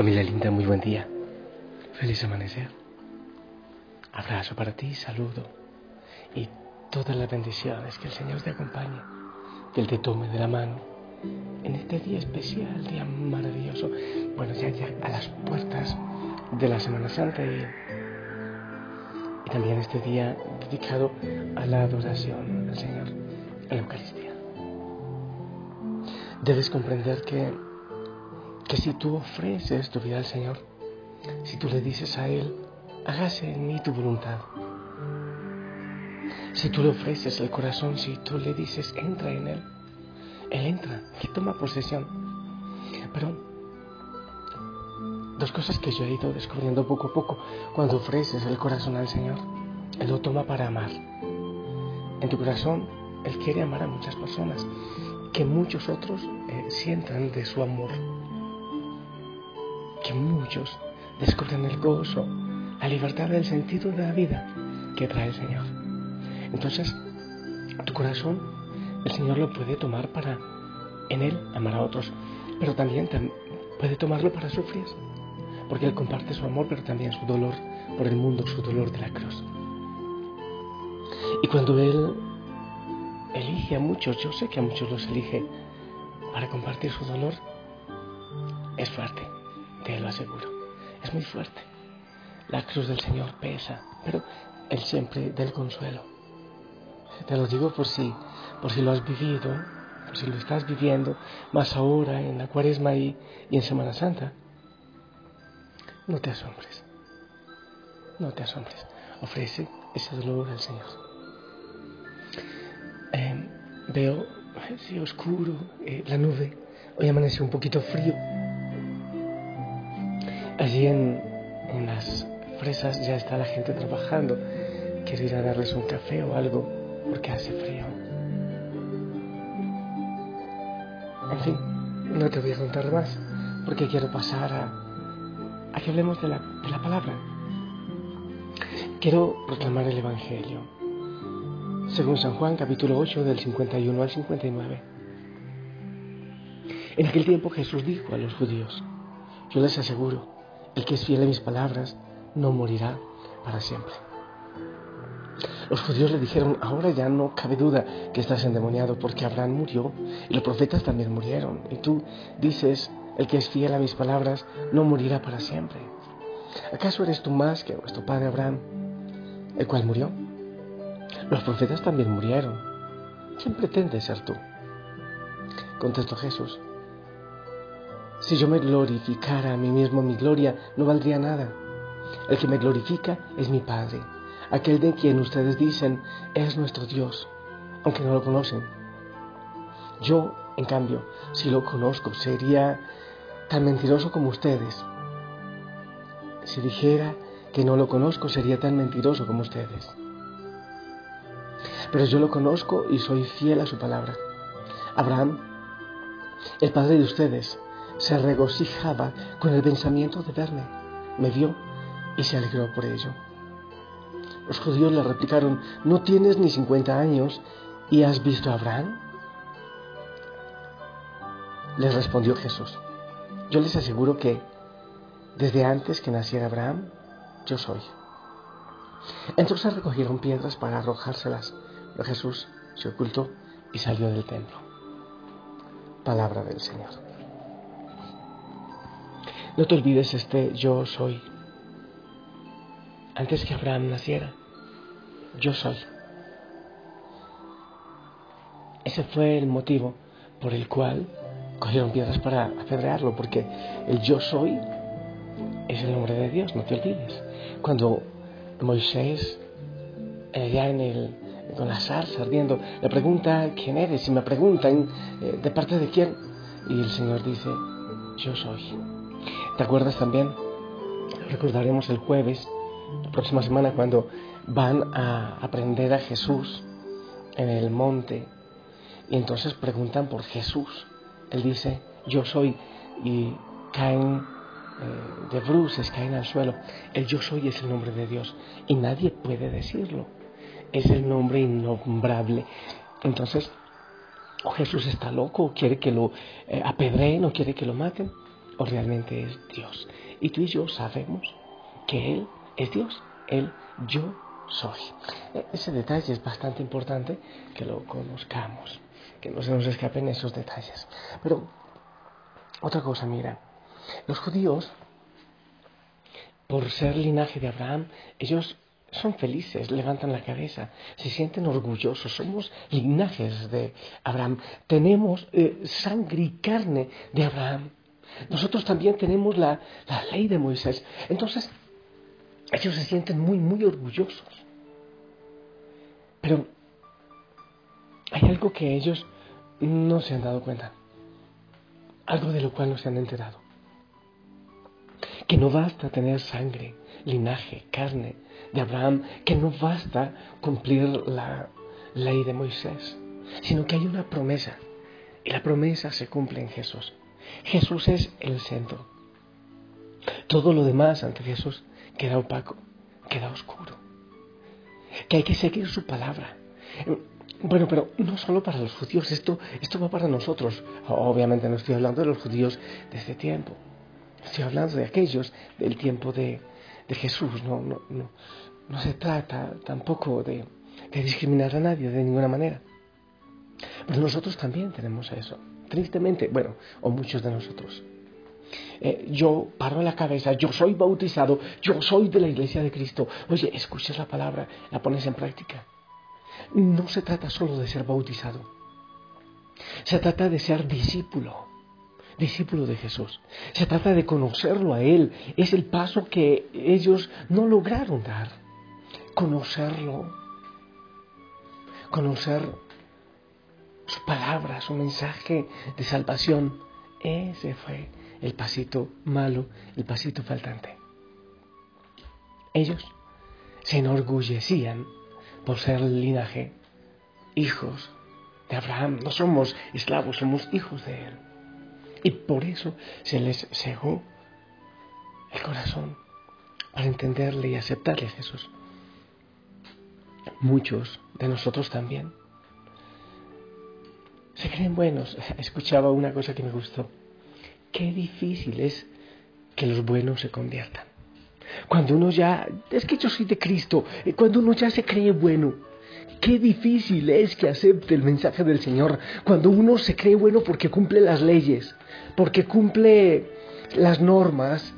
Familia linda, muy buen día. Feliz amanecer. Abrazo para ti, saludo y todas las bendiciones. Que el Señor te acompañe, que Él te tome de la mano en este día especial, día maravilloso. Bueno, ya, ya a las puertas de la Semana Santa y, también este día dedicado a la adoración al Señor en la Eucaristía. Debes comprender que que si tú ofreces tu vida al Señor, si tú le dices a Él, hágase en mí tu voluntad, si tú le ofreces el corazón, si tú le dices, entra en Él, Él entra, Él toma posesión. Pero dos cosas que yo he ido descubriendo poco a poco, cuando ofreces el corazón al Señor, Él lo toma para amar. En tu corazón, Él quiere amar a muchas personas, que muchos otros eh, sientan de su amor muchos descubren el gozo, la libertad el sentido de la vida que trae el Señor. Entonces, tu corazón, el Señor lo puede tomar para en Él amar a otros, pero también puede tomarlo para sufrir, porque Él comparte su amor, pero también su dolor por el mundo, su dolor de la cruz. Y cuando Él elige a muchos, yo sé que a muchos los elige para compartir su dolor, es fuerte te lo aseguro. Es muy fuerte. La cruz del Señor pesa, pero Él siempre da el consuelo. Te lo digo por si, por si lo has vivido, por si lo estás viviendo, más ahora en la cuaresma y, en Semana Santa. No te asombres. No te asombres. Ofrece ese dolor al Señor. Em, veo, sí, oscuro, eh, la nube. Hoy amanece un poquito frío. Allí en, las fresas ya está la gente trabajando. Quiero ir a darles un café o algo porque hace frío. En fin, no te voy a contar más porque quiero pasar a, que hablemos de la, de la palabra. Quiero proclamar el Evangelio. Según San Juan capítulo 8 del 51 al 59. En aquel tiempo Jesús dijo a los judíos, yo les aseguro, el que es fiel a mis palabras no morirá para siempre. Los judíos le dijeron, ahora ya no cabe duda que estás endemoniado porque Abraham murió y los profetas también murieron. Y tú dices, el que es fiel a mis palabras no morirá para siempre. ¿Acaso eres tú más que nuestro padre Abraham, el cual murió? Los profetas también murieron. ¿Quién pretende ser tú? Contestó Jesús, si yo me glorificara a mí mismo, mi gloria no valdría nada. El que me glorifica es mi Padre, aquel de quien ustedes dicen es nuestro Dios, aunque no lo conocen. Yo, en cambio, si lo conozco, sería tan mentiroso como ustedes. Si dijera que no lo conozco, sería tan mentiroso como ustedes. Pero yo lo conozco y soy fiel a su palabra. Abraham, el padre de ustedes, se regocijaba con el pensamiento de verme. Me vio y se alegró por ello. Los judíos le replicaron, ¿no tienes ni 50 años y has visto a Abraham? Les respondió Jesús, yo les aseguro que desde antes que naciera Abraham, yo soy. Entonces recogieron piedras para arrojárselas, pero Jesús se ocultó y salió del templo. Palabra del Señor. No te olvides este yo soy. Antes que Abraham naciera, yo soy. Ese fue el motivo por el cual cogieron piedras para apedrearlo, porque el yo soy es el nombre de Dios, no te olvides. Cuando Moisés, allá en el, con la zarza ardiendo, le pregunta quién eres y me preguntan eh, de parte de quién, y el Señor dice, yo soy. ¿Te acuerdas también? Recordaremos el jueves, la próxima semana, cuando van a aprender a Jesús en el monte y entonces preguntan por Jesús. Él dice, yo soy, y caen eh, de bruces, caen al suelo. El yo soy es el nombre de Dios y nadie puede decirlo. Es el nombre innombrable. Entonces, o Jesús está loco, o quiere que lo eh, apedreen, o quiere que lo maten o realmente es Dios. Y tú y yo sabemos que Él es Dios, Él yo soy. E, ese detalle es bastante importante que lo conozcamos, que no se nos escapen esos detalles. Pero otra cosa, mira, los judíos, por ser linaje de Abraham, ellos son felices, levantan la cabeza, se sienten orgullosos, somos linajes de Abraham, tenemos eh, sangre y carne de Abraham. Nosotros también tenemos la, la ley de Moisés. Entonces, ellos se sienten muy, muy orgullosos. Pero hay algo que ellos no se han dado cuenta, algo de lo cual no se han enterado. Que no basta tener sangre, linaje, carne, de Abraham que no basta cumplir la ley de Moisés, sino que hay una promesa y la promesa se cumple en Jesús. Jesús es el centro. Todo lo demás ante Jesús queda opaco, queda oscuro. Que hay que seguir su palabra. Bueno, pero no solo para los judíos, esto, esto va para nosotros. Obviamente no estoy hablando de los judíos de este tiempo. Estoy hablando de aquellos del tiempo de, de Jesús. No, no, no, no se trata tampoco de, discriminar a nadie de ninguna manera. Pero nosotros también tenemos eso. Tristemente, bueno, o muchos de nosotros. Eh, yo paro la cabeza, yo soy bautizado, yo soy de la iglesia de Cristo. Oye, escuchas la palabra, la pones en práctica. No se trata solo de ser bautizado. Se trata de ser discípulo discípulo de Jesús. Se trata de conocerlo a Él. Es el paso que ellos no lograron dar. Conocerlo. Conocer su palabra, su mensaje de salvación. Ese fue el pasito malo, el pasito faltante. Ellos se enorgullecían por ser el linaje, hijos de Abraham. No somos esclavos, somos hijos de él. Y por eso se les cegó el corazón para entenderle y aceptarle a Jesús. Muchos de nosotros también se creen buenos. Escuchaba una cosa que me gustó. Qué difícil es que los buenos se conviertan. Cuando uno ya, es que yo soy de Cristo, cuando uno ya se cree bueno, Qué difícil es que acepte el mensaje del Señor cuando uno se cree bueno porque cumple las leyes, porque cumple las normas,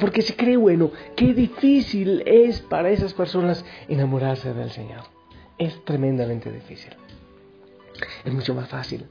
porque se cree bueno. Qué difícil es para esas personas enamorarse del Señor. Es tremendamente difícil. Es mucho más fácil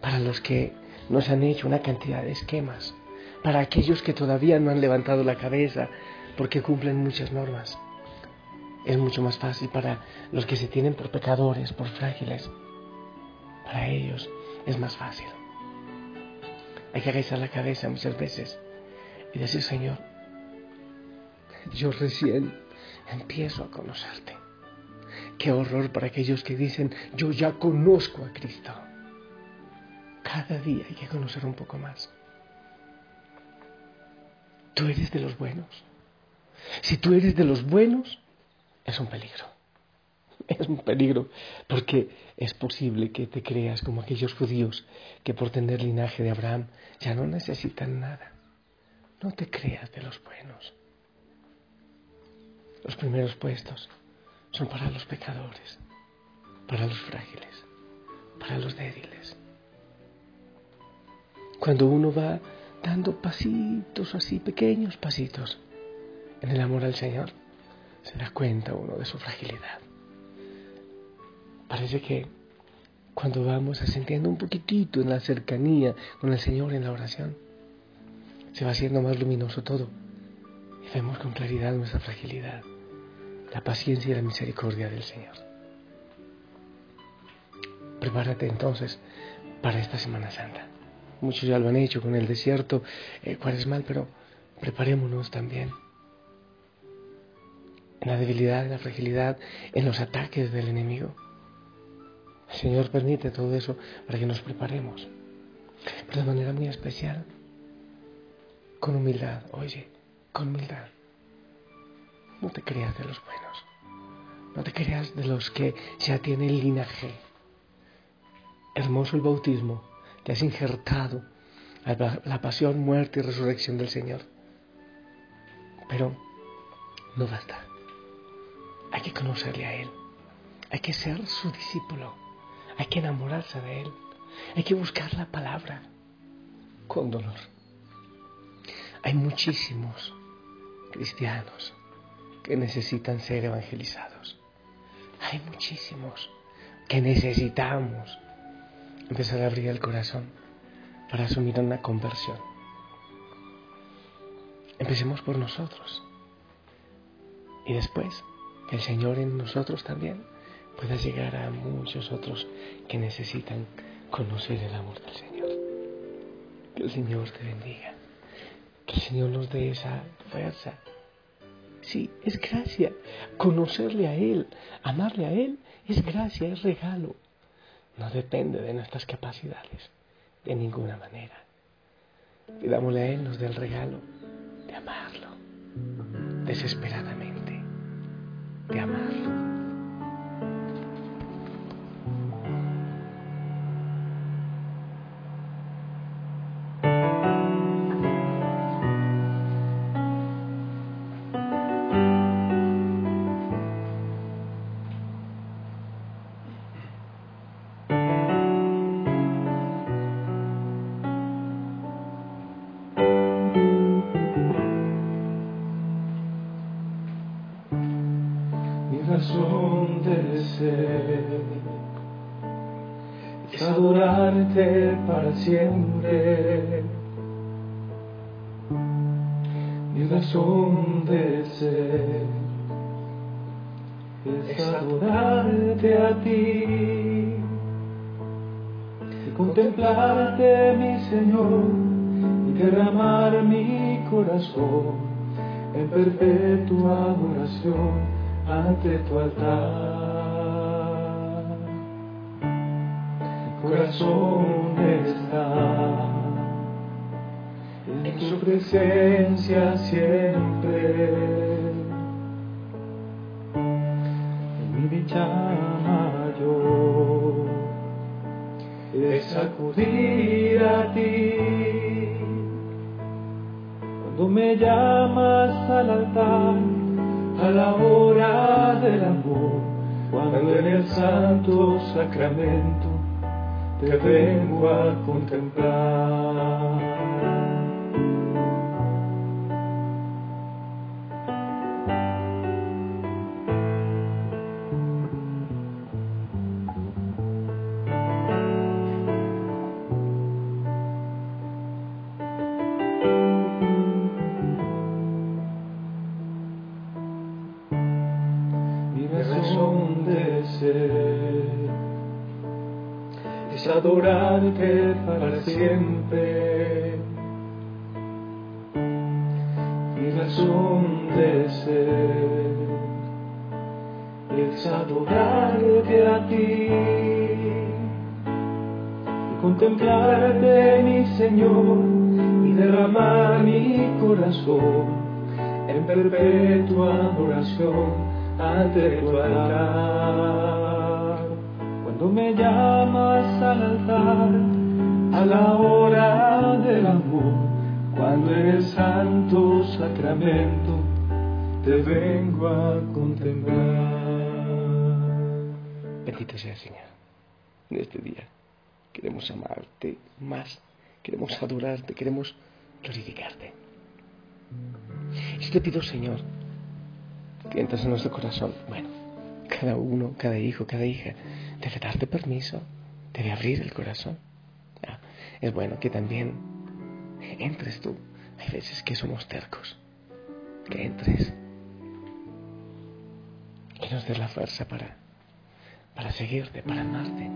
para los que nos han hecho una cantidad de esquemas, para aquellos que todavía no han levantado la cabeza porque cumplen muchas normas es mucho más fácil para los que se tienen por pecadores, por frágiles. Para ellos es más fácil. Hay que agachar la cabeza muchas veces y decir, Señor, yo recién empiezo a conocerte. Qué horror para aquellos que dicen, yo ya conozco a Cristo. Cada día hay que conocer un poco más. Tú eres de los buenos. Si tú eres de los buenos, es un peligro. Es un peligro porque es posible que te creas como aquellos judíos que por tener linaje de Abraham ya no necesitan nada. No te creas de los buenos. Los primeros puestos son para los pecadores, para los frágiles, para los débiles. Cuando uno va dando pasitos así, pequeños pasitos, en el amor al Señor, se da cuenta uno de su fragilidad. Parece que cuando vamos ascendiendo un poquitito en la cercanía con el Señor en la oración, se va haciendo más luminoso todo y vemos con claridad nuestra fragilidad, la paciencia y la misericordia del Señor. Prepárate entonces para esta Semana Santa. Muchos ya lo han hecho con el desierto eh, mal, pero preparémonos también en la debilidad, en la fragilidad, en los ataques del enemigo. El Señor permite todo eso para que nos preparemos, pero de manera muy especial, con humildad, oye, con humildad. No te creas de los buenos, no te creas de los que ya tienen linaje. Hermoso el bautismo, te has injertado la pasión, muerte y resurrección del Señor. Pero no basta. Hay que conocerle a Él. Hay que ser su discípulo. Hay que enamorarse de Él. Hay que buscar la palabra con dolor. Hay muchísimos cristianos que necesitan ser evangelizados. Hay muchísimos que necesitamos empezar a abrir el corazón para asumir una conversión. Empecemos por nosotros. Y después, que el Señor en nosotros también pueda llegar a muchos otros que necesitan conocer el amor del Señor. Que el Señor te bendiga. Que el Señor nos dé esa fuerza. Sí, es gracia. Conocerle a Él, amarle a Él, es gracia, es regalo. No depende de nuestras capacidades, de ninguna manera. Pidámosle a Él nos dé el regalo de amarlo desesperadamente, de amarlo. Es adorarte para siempre. Mi razón de ser es adorarte a ti contemplarte, mi Señor, y derramar mi corazón en perpetua adoración ante tu altar. Corazón está en tu presencia siempre. En mi dicha mayor es acudir a ti. Cuando me llamas al altar, a la hora del amor, cuando en el santo sacramento te vengo a contemplar. Adorarte para siempre. Mi razón de ser es adorarte a ti y contemplarte, mi Señor, y derramar mi corazón en perpetua adoración ante tu altar. Cuando me llamas al altar, a la hora del amor, cuando en el santo sacramento te vengo a contemplar. Bendito sea Señor, en este día queremos amarte más, queremos adorarte, queremos glorificarte. Y te pido, Señor, que entras en nuestro corazón. Bueno, cada uno, cada hijo, cada hija debe darte permiso, debe abrir el corazón. es bueno que también entres tú. Hay veces que somos tercos. Que entres. Que nos des la fuerza para, para seguirte, para amarte.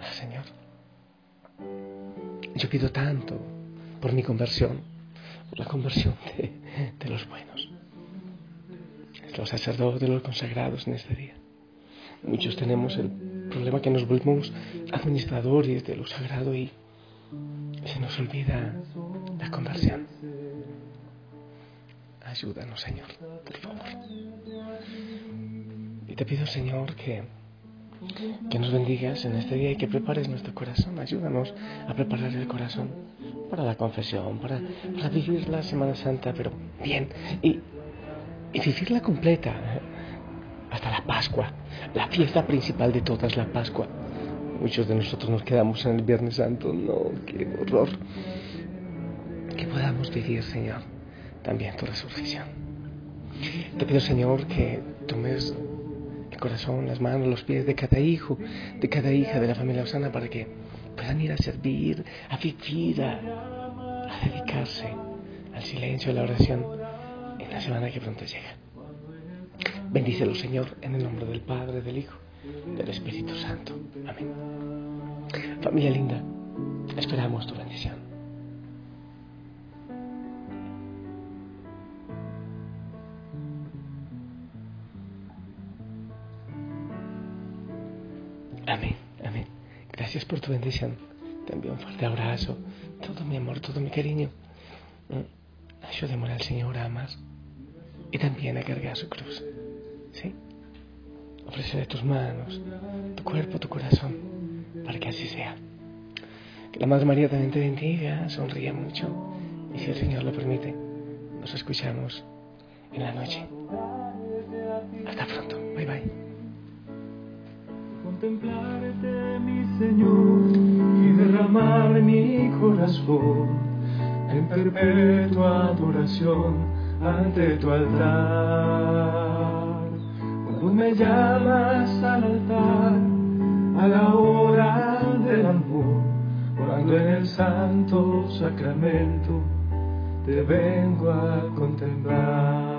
Ah, Señor, yo pido tanto por mi conversión, por la conversión de los buenos, los sacerdotes, los consagrados en este día. Muchos tenemos el problema que nos volvemos administradores de lo sagrado y se nos olvida la conversión. Ayúdanos, Señor, por favor. Y te pido, Señor, que Que nos bendigas en este día y que prepares nuestro corazón. Ayúdanos a preparar el corazón para la confesión, para, vivir la Semana Santa, pero bien. Y, y vivirla completa hasta la Pascua, la fiesta principal de todas, la Pascua. Muchos de nosotros nos quedamos en el Viernes Santo. No, qué horror. Que podamos vivir, Señor, también tu resurrección. Te pido, Señor, que tomes el corazón, las manos, los pies de cada hijo, de cada hija de la familia Osana para que puedan ir a servir, a vivir, a, dedicarse al silencio, a la oración en la semana que pronto llega. Bendícelo, Señor, en el nombre del Padre, del Hijo, del Espíritu Santo. Amén. Familia linda, esperamos tu bendición. Amén, amén. Gracias por tu bendición. Te envío un fuerte abrazo, todo mi amor, todo mi cariño. Ayúdame al Señor a amar y también a cargar su cruz. ¿Sí? Ofrece tus manos, tu cuerpo, tu corazón, para que así sea. Que la Madre María también te bendiga, sonríe mucho y si el Señor lo permite, nos escuchamos en la noche. Hasta pronto. Bye bye contemplarte, mi Señor, y derramar mi corazón en perpetua adoración ante tu altar. Cuando me llamas al altar, a la hora del amor, cuando en el santo sacramento te vengo a contemplar.